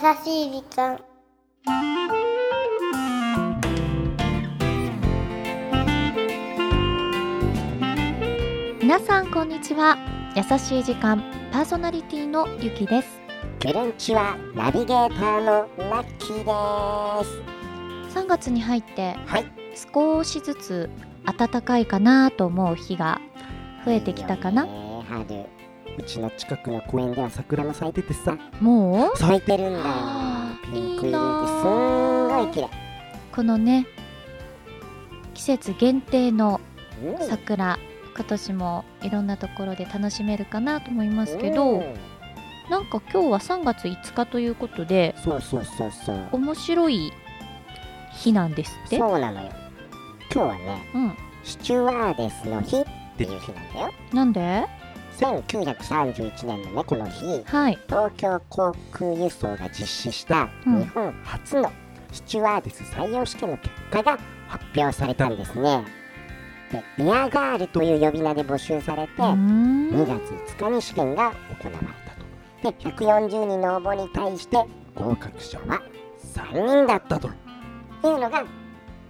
しい時間。皆さんこんにちは。優しい時間パーソナリティのゆきです。ケルンチはナビゲーターのラッキーです。3月に入ってはい。少しずつ暖かいかなと思う日が増えてきたかな。いいよね春うちの近くの公園では桜も咲いててさ。もう？咲いてるんだよ。ピンク色ですんごい綺麗。このね季節限定のうん。桜今年もいろんなところで楽しめるかなと思いますけど、うん。なんか今日は3月5日ということでそうそうそうそう。面白い日なんですって？そうなのよ。今日はねうん。スチュワーデスの日っていう日なんだよ。なんで？1931年のねこの日はい。東京航空輸送が実施したうん。日本初のスチュワーデス採用試験の結果が発表されたんですね。でエアガールという呼び名で募集されてうーん。2月5日に試験が行われたと。で140人の応募に対して合格者は3人だったというのが、ま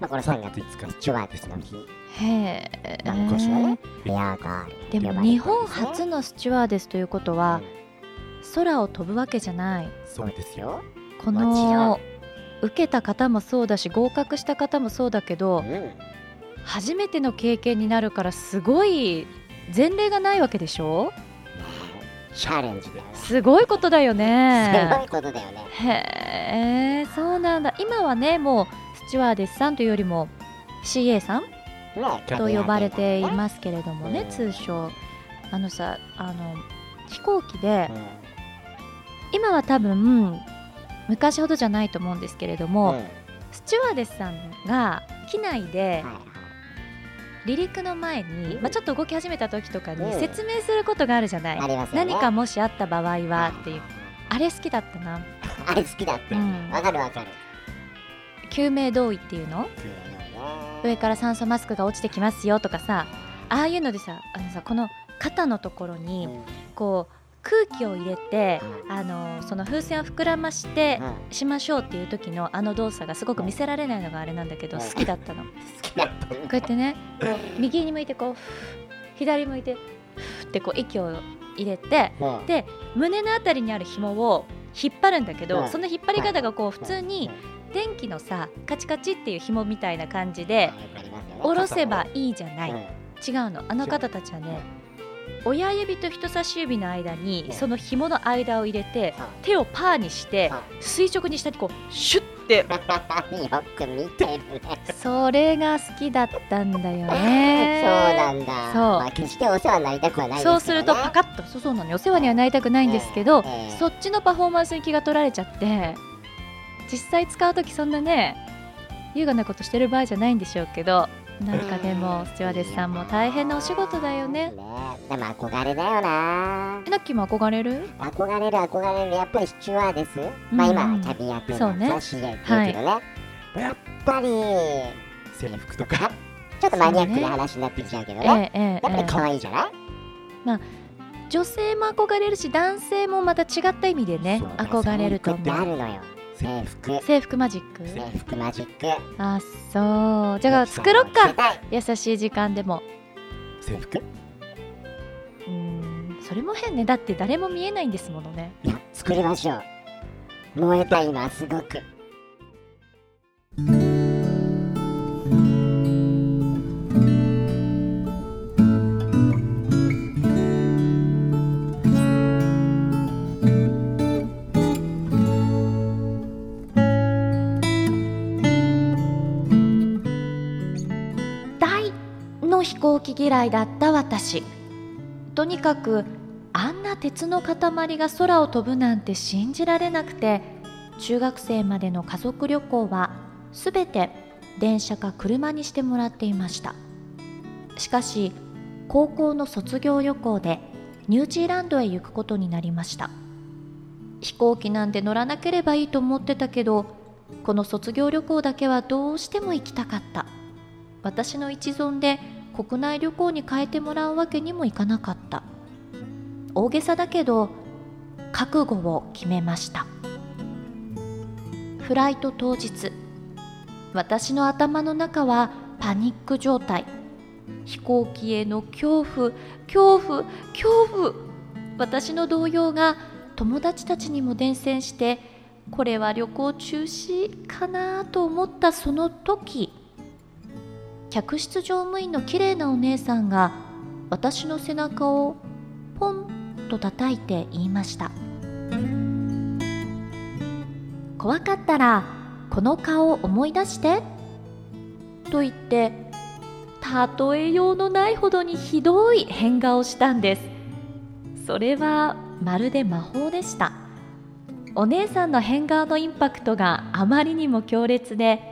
あ、この3月5日スチュワーデスの日へえまあ昔はねエアガールでも日本初のスチュワーデスということはうん。空を飛ぶわけじゃない。そうですよ、この受けた方もそうだし合格した方もそうだけどうん、初めての経験になるからすごい前例がないわけでしょ？チャレンジだよねすごいことだよすごねいことだよね。へえそうなんだ。今はねもうスチュワーデスさんというよりも CA さんねと呼ばれていますけれどもねうん。通称。あのさあの飛行機でうん。今は多分昔ほどじゃないと思うんですけれども、うん。スチュワーデスさんが機内ではい離陸の前に、うん。まあ、ちょっと動き始めた時とかにうん。説明することがあるじゃない、ね。何かもしあった場合はっていう。あれ好きだったな。あれ好きだってうん。わかるわかる。救命胴衣っていうの？上から酸素マスクが落ちてきますよとかさああいうのでさあのさこの肩のところにうん。こう空気を入れてうん。あのその風船を膨らましてうん。しましょうっていう時のあの動作がすごく見せられないのがあれなんだけどうん。好きだったの。こ好きだったねうやってね右に向いてこう左向いてふーってこう息を入れてうん。で胸のあたりにある紐を引っ張るんだけどうん。その引っ張り方がこう普通に電気のさカチカチっていう紐みたいな感じで下ろせばいいじゃない。うん。違うの。あの方たちはね親指と人差し指の間にうん。その紐の間を入れてうん。手をパーにして垂直に下にこうシュッて。よく見てるね。それが好きだったんだよ そうねなんだ。そう。まあ決してお世話になりたくはないね。そうするとパカッとそうそうなの。よお世話にはなりたくないんですけど、ええ。そっちのパフォーマンスに気が取られちゃって実際使う時そんなね優雅なことしてる場合じゃないんでしょうけどなんかでもスチュワーデスさんも大変なお仕事だよね。ねでも憧れだよな。えナッキーも憧れる？憧れる憧れる。やっぱりスチュワーデス、まあうん今キャビンやってるそうね。の CA って言うけどね、やっぱり制服とか。ちょっとマニアックな話になってきちゃうけどえね。えええやっぱりええ可愛いじゃない、女性も憧れるし男性もまた違った意味でねそう。憧れると思う。るのよ制服。制服マジック。制服マジック。あそう。じゃあ作ろっか。優しい時間でも。制服？うーんそれも変ね。だって誰も見えないんですものね。いや作りましょう。燃えた今すごくの飛行機嫌いだった私。とにかくあんな鉄の塊が空を飛ぶなんて信じられなくて中学生までの家族旅行はすべて電車か車にしてもらっていました。しかし高校の卒業旅行でニュージーランドへ行くことになりました。飛行機なんて乗らなければいいと思ってたけどこの卒業旅行だけはどうしても行きたかった。私の一存で国内旅行に変えてもらうわけにもいかなかった。大げさだけど覚悟を決めました。フライト当日私の頭の中はパニック状態。飛行機への恐怖恐怖恐怖。私の動揺が友達たちにも伝染してこれは旅行中止かなと思ったその時客室乗務員の綺麗なお姉さんが私の背中をポンと叩いて言いました。怖かったらこの顔を思い出して。と言って例えようのないほどにひどい変顔をしたんです。それはまるで魔法でした。お姉さんの変顔のインパクトがあまりにも強烈で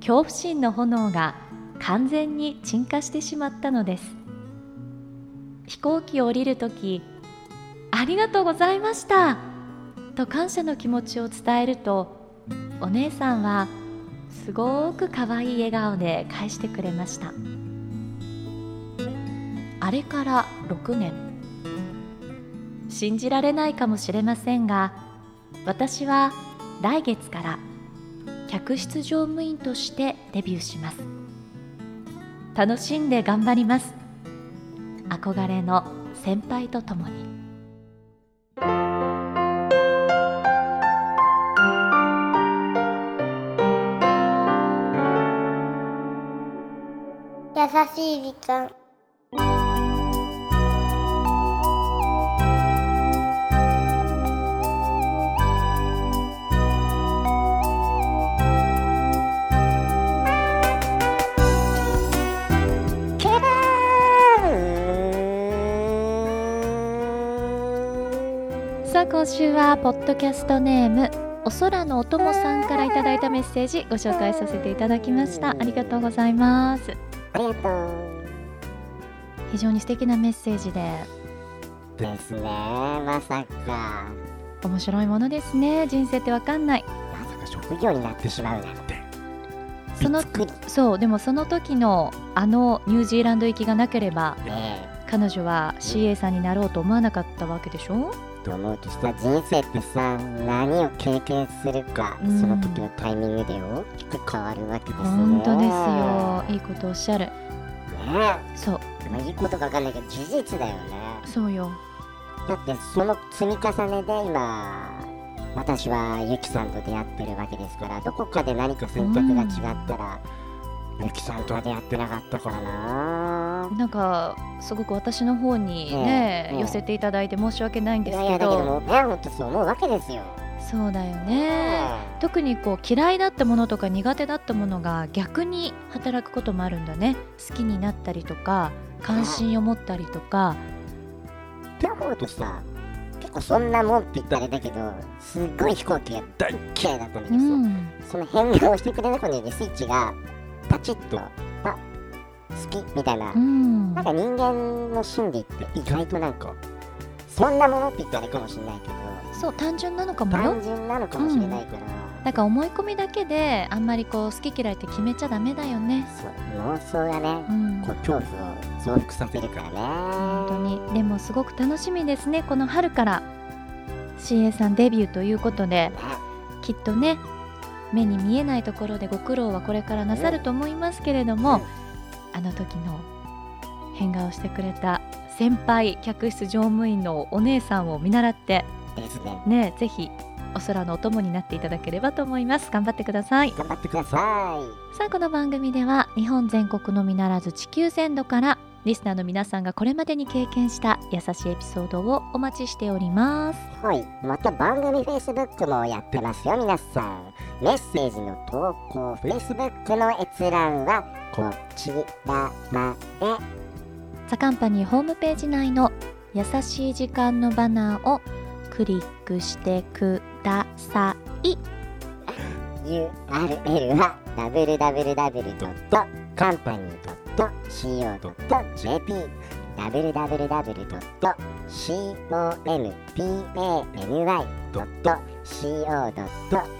恐怖心の炎が完全に鎮火してしまったのです。飛行機を降りるときありがとうございましたと感謝の気持ちを伝えるとお姉さんはすごく可愛い笑顔で返してくれました。あれから6年。信じられないかもしれませんが私は来月から客室乗務員としてデビューします。楽しんで頑張ります。憧れの先輩とともに。優しい時間。今週はポッドキャストネームお空のおともさんからいただいたメッセージご紹介させていただきました。ありがとうございます。ありがとう非常に素敵なメッセージで。ですね。まさか。面白いものですね。人生ってわかんない。まさか職業になってしまうなんて。そのそうでもその時のあのニュージーランド行きがなければね彼女は CA さんになろうと思わなかったわけでしょ？えと思うとした人生ってさ何を経験するか、うん。その時のタイミングで大きく変わるわけですよ。ね本当ですよ。いいことおっしゃる。ねそう。えまあいいことかわかんないけど事実だよね。そうよ。だってその積み重ねで今私はユキさんと出会ってるわけですからどこかで何か選択が違ったら、ユキさんとは出会ってなかったからななんかすごく私の方にね、ええ寄せていただいて申し訳ないんですけいやいやだけどどもうね本当そう思うわけですよ、そうだよね。特にこう嫌いだったものとか苦手だったものが逆に働くこともあるんだね。好きになったりとか関心を持ったりとか。って思うとさ結構そんなもんって言ったらあれだけどすっごい飛行機が大嫌いだったんだけうどさ、ん。その変顔してくれることにスイッチがパチッとあ好きみたいな、うん。なんか人間の心理って意外となんかそんなものって言ったらあれかもしれないけどそう単純なのかもよ。単純なのかもしれないから、だから思い込みだけであんまりこう好き嫌いって決めちゃダメだよね。そう妄想がね。う、ん。こう恐怖を増幅させるからね。本当に。でもすごく楽しみですねこの春から。CA さんデビューということで。ね。きっとね目に見えないところでご苦労はこれからなさると思いますけれども、うんあの時の変顔してくれた先輩客室乗務員のお姉さんを見習ってねねぜひお空のお供になっていただければと思います。頑張ってください。頑張ってくだささあこの番組では日本全国のみならず地球全土からリスナーの皆さんがこれまでに経験した優しいエピソードをお待ちしております。いはい。また番組 Facebook もやってますよ皆さんメッセージの投稿 Facebook の閲覧はこちらまで。ザカンパニーホームページ内の優しい時間のバナーをクリックしてください。URL は www.company.co.jp www.company.co.jp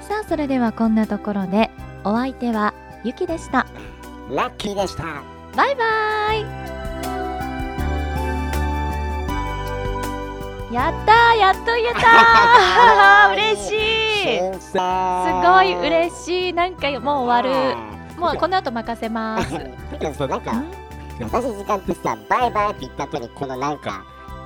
さあそれではこんなところでお相手はゆきでした。ラッキーでした。バイバイ。やったーやっと言えたー。嬉しい。新す鮮ごい嬉しい。なんかもう終わる。もうこの後任せます。なんかん？優しい時間ってさバイバイって言った後にこのなんか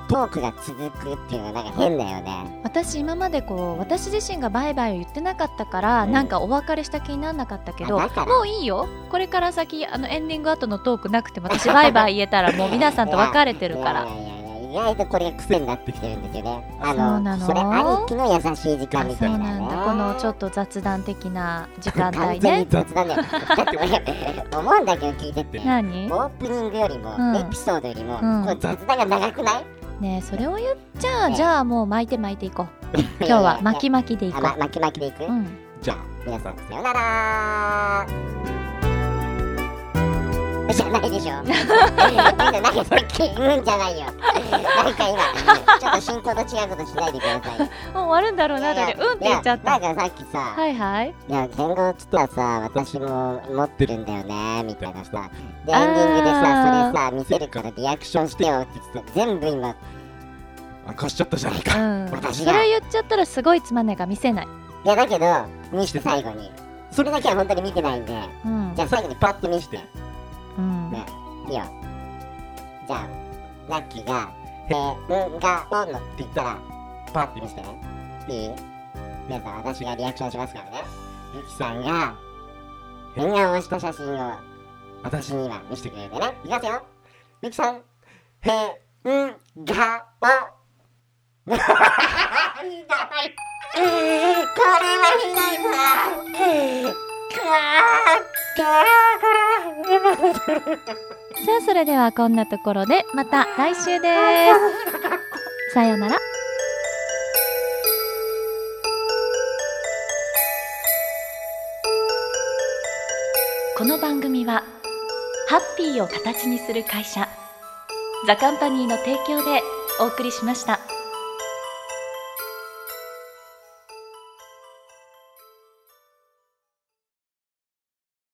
トークが続くっていうのがなんか変だよね。私今までこう私自身がバイバイを言ってなかったから、うん。なんかお別れした気にならなかったけどもういいよ。これから先あのエンディング後のトークなくても私バイバイ言えたらもう 皆さんと別れてるから。いやいやいや意外とこれが癖になってきてるんですよね。あそうなの。それありきの優しい時間あみたいなね。そうなんだこのちょっと雑談的な時間帯完全にね雑談だよだって俺思うんだけど聞いてて。何？オープニングよりも、うん。エピソードよりも、うん。これ雑談が長くない？ねえそれを言っちゃねじゃあもう巻いて巻いていこう。今日は巻き巻きでいこあま巻き巻きでいく、う、うん、じゃあ皆さんさよならじゃないでしょ。なんかなんかさっきうんじゃないよ。なんか今ちょっと進行と違うことしないでください。もう終わるんだろうなと思ってうんって言っちゃった。なんかさっきさ、はいはい。いや、言語っつったらさ、私も持ってるんだよね、みたいなさ。で、エンディングでさ、それさ、見せるからリアクションしてよって言ってた。全部今、明かしちゃったじゃないか。うん、私が。それ言っちゃったらすごいつまんないから見せない、いや、だけど、見して最後に。それだけは本当に見てないんで、うん。じゃあ最後にパッと見して。うんね、いいよ。じゃあ、ラッキーが、へんがおんのって言ったら、パッて見せてね。いい？皆さん、私がリアクションしますからね。ゆきさんが、変顔をした写真を、私に今見せてくれてね。いきますよ。ゆきさん、へんがお。ひどい。これはひどいわ。かーかーさあそれではこんなところでまた来週ですさようならこの番組はハッピーを形にする会社ザカンパニーの提供でお送りしました。